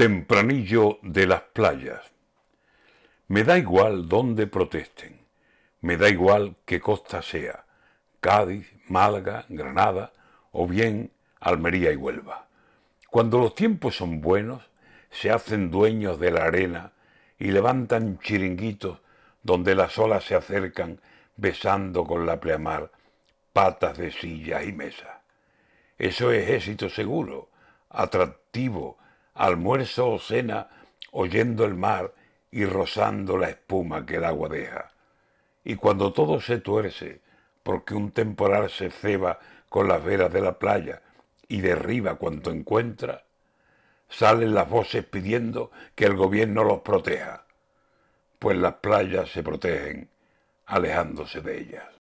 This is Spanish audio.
Tempranillo de las playas. Me da igual dónde protesten, me da igual qué costa sea, Cádiz, Málaga, Granada o bien Almería y Huelva. Cuando los tiempos son buenos, se hacen dueños de la arena y levantan chiringuitos donde las olas se acercan besando con la pleamar patas de sillas y mesas. Eso es éxito seguro, atractivo, almuerzo o cena oyendo el mar y rozando la espuma que el agua deja. Y cuando todo se tuerce, porque un temporal se ceba con las velas de la playa y derriba cuanto encuentra, salen las voces pidiendo que el gobierno los proteja, pues las playas se protegen alejándose de ellas.